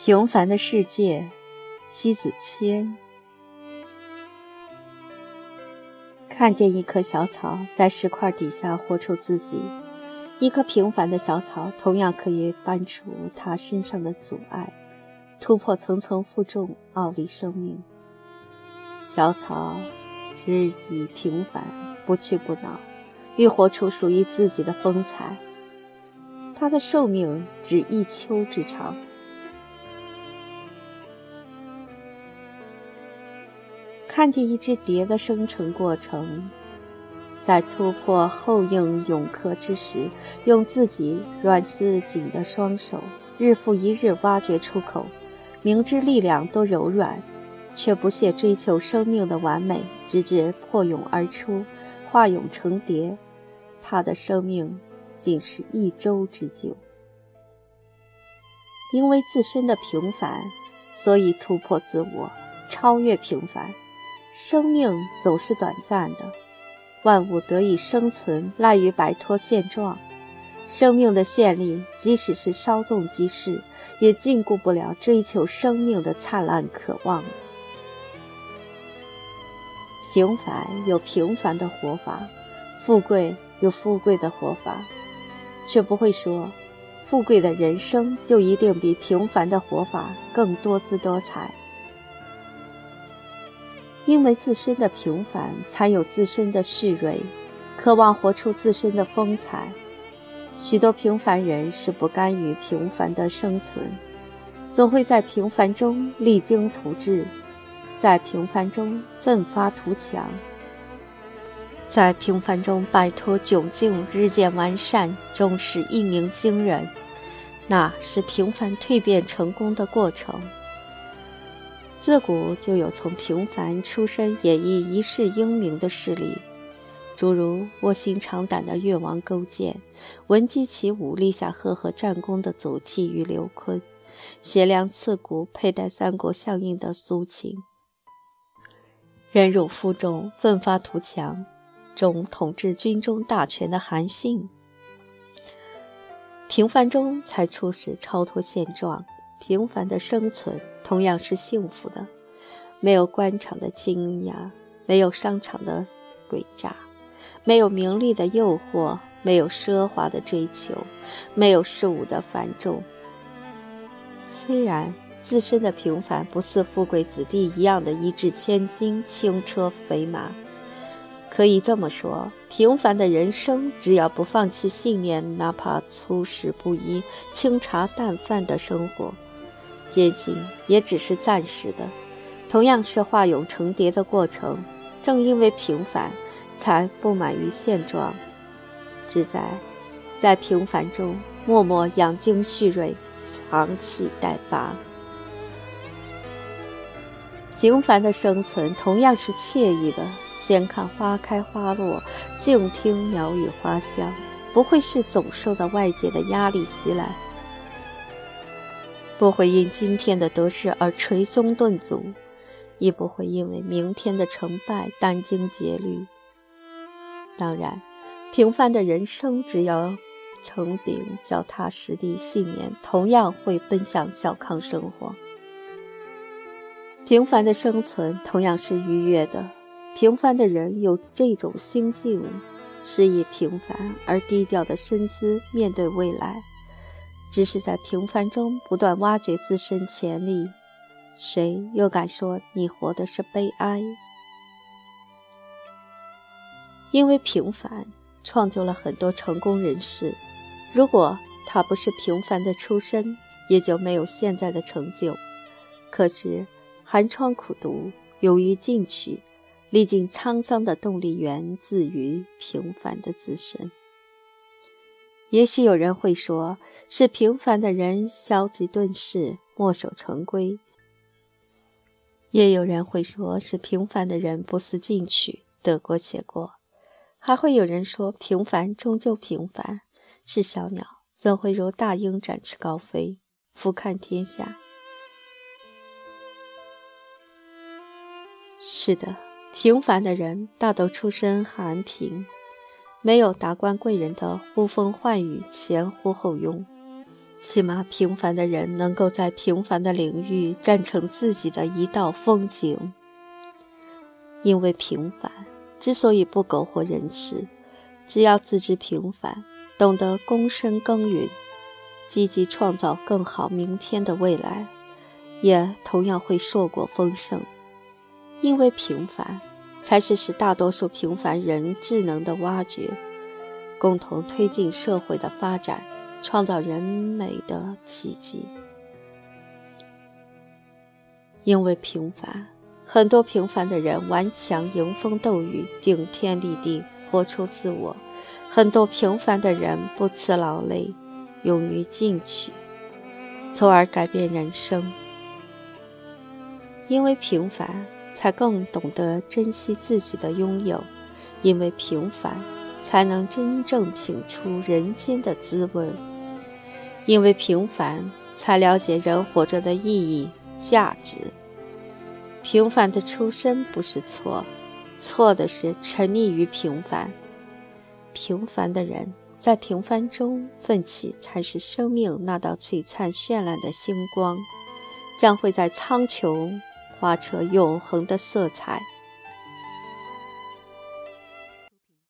平凡的世界，西子谦。看见一棵小草在石块底下活出自己，一棵平凡的小草同样可以搬除它身上的阻碍，突破层层负重，傲立生命。小草日益平凡，不屈不挠，欲活出属于自己的风采。它的寿命只一秋之长。看见一只蝶的生成过程，在突破后应永壳之时，用自己软似锦的双手，日复一日挖掘出口。明知力量都柔软，却不懈追求生命的完美，直至破蛹而出，化蛹成蝶。他的生命仅是一周之久。因为自身的平凡，所以突破自我，超越平凡。生命总是短暂的，万物得以生存，赖于摆脱现状。生命的绚丽，即使是稍纵即逝，也禁锢不了追求生命的灿烂渴望。平凡有平凡的活法，富贵有富贵的活法，却不会说，富贵的人生就一定比平凡的活法更多姿多彩。因为自身的平凡，才有自身的旭锐，渴望活出自身的风采。许多平凡人是不甘于平凡的生存，总会在平凡中励精图治，在平凡中奋发图强，在平凡中摆脱窘境，日渐完善，终是一鸣惊人。那是平凡蜕变成功的过程。自古就有从平凡出身演绎一世英名的势力，诸如卧薪尝胆的越王勾践，闻鸡起舞立下赫赫战功的祖逖与刘琨，贤良刺骨佩戴三国相印的苏秦，忍辱负重奋发图强，终统治军中大权的韩信。平凡中才初始超脱现状。平凡的生存同样是幸福的，没有官场的倾轧，没有商场的诡诈，没有名利的诱惑，没有奢华的追求，没有事物的繁重。虽然自身的平凡不似富贵子弟一样的一掷千金、轻车肥马，可以这么说：平凡的人生，只要不放弃信念，哪怕粗食不衣、清茶淡饭的生活。接近也只是暂时的，同样是化蛹成蝶的过程。正因为平凡，才不满于现状，只在在平凡中默默养精蓄锐，藏气待发。平凡的生存同样是惬意的，先看花开花落，静听鸟语花香，不会是总受到外界的压力袭来。不会因今天的得失而捶胸顿足，亦不会因为明天的成败殚精竭虑。当然，平凡的人生只要成顶脚踏实地信念，同样会奔向小康生活。平凡的生存同样是愉悦的。平凡的人有这种心境，是以平凡而低调的身姿面对未来。只是在平凡中不断挖掘自身潜力，谁又敢说你活的是悲哀？因为平凡创就了很多成功人士，如果他不是平凡的出身，也就没有现在的成就。可是寒窗苦读，勇于进取，历尽沧桑的动力源自于平凡的自身。也许有人会说，是平凡的人消极遁世、墨守成规；也有人会说是平凡的人不思进取、得过且过；还会有人说，平凡终究平凡，是小鸟怎会如大鹰展翅高飞，俯瞰天下？是的，平凡的人大都出身寒贫。没有达官贵人的呼风唤雨、前呼后拥，起码平凡的人能够在平凡的领域站成自己的一道风景。因为平凡，之所以不苟活人世，只要自知平凡，懂得躬身耕耘，积极创造更好明天的未来，也同样会硕果丰盛。因为平凡，才是使大多数平凡人智能的挖掘，共同推进社会的发展，创造人美的奇迹。因为平凡。很多平凡的人顽强迎风斗雨，顶天立地，活出自我；很多平凡的人不辞劳累，勇于进取，从而改变人生。因为平凡，才更懂得珍惜自己的拥有；因为平凡，才能真正品出人间的滋味；因为平凡，才了解人活着的意义、价值。平凡的出身不是错，错的是沉溺于平凡。平凡的人在平凡中奋起，才是生命那道璀璨绚烂的星光，将会在苍穹画成永恒的色彩。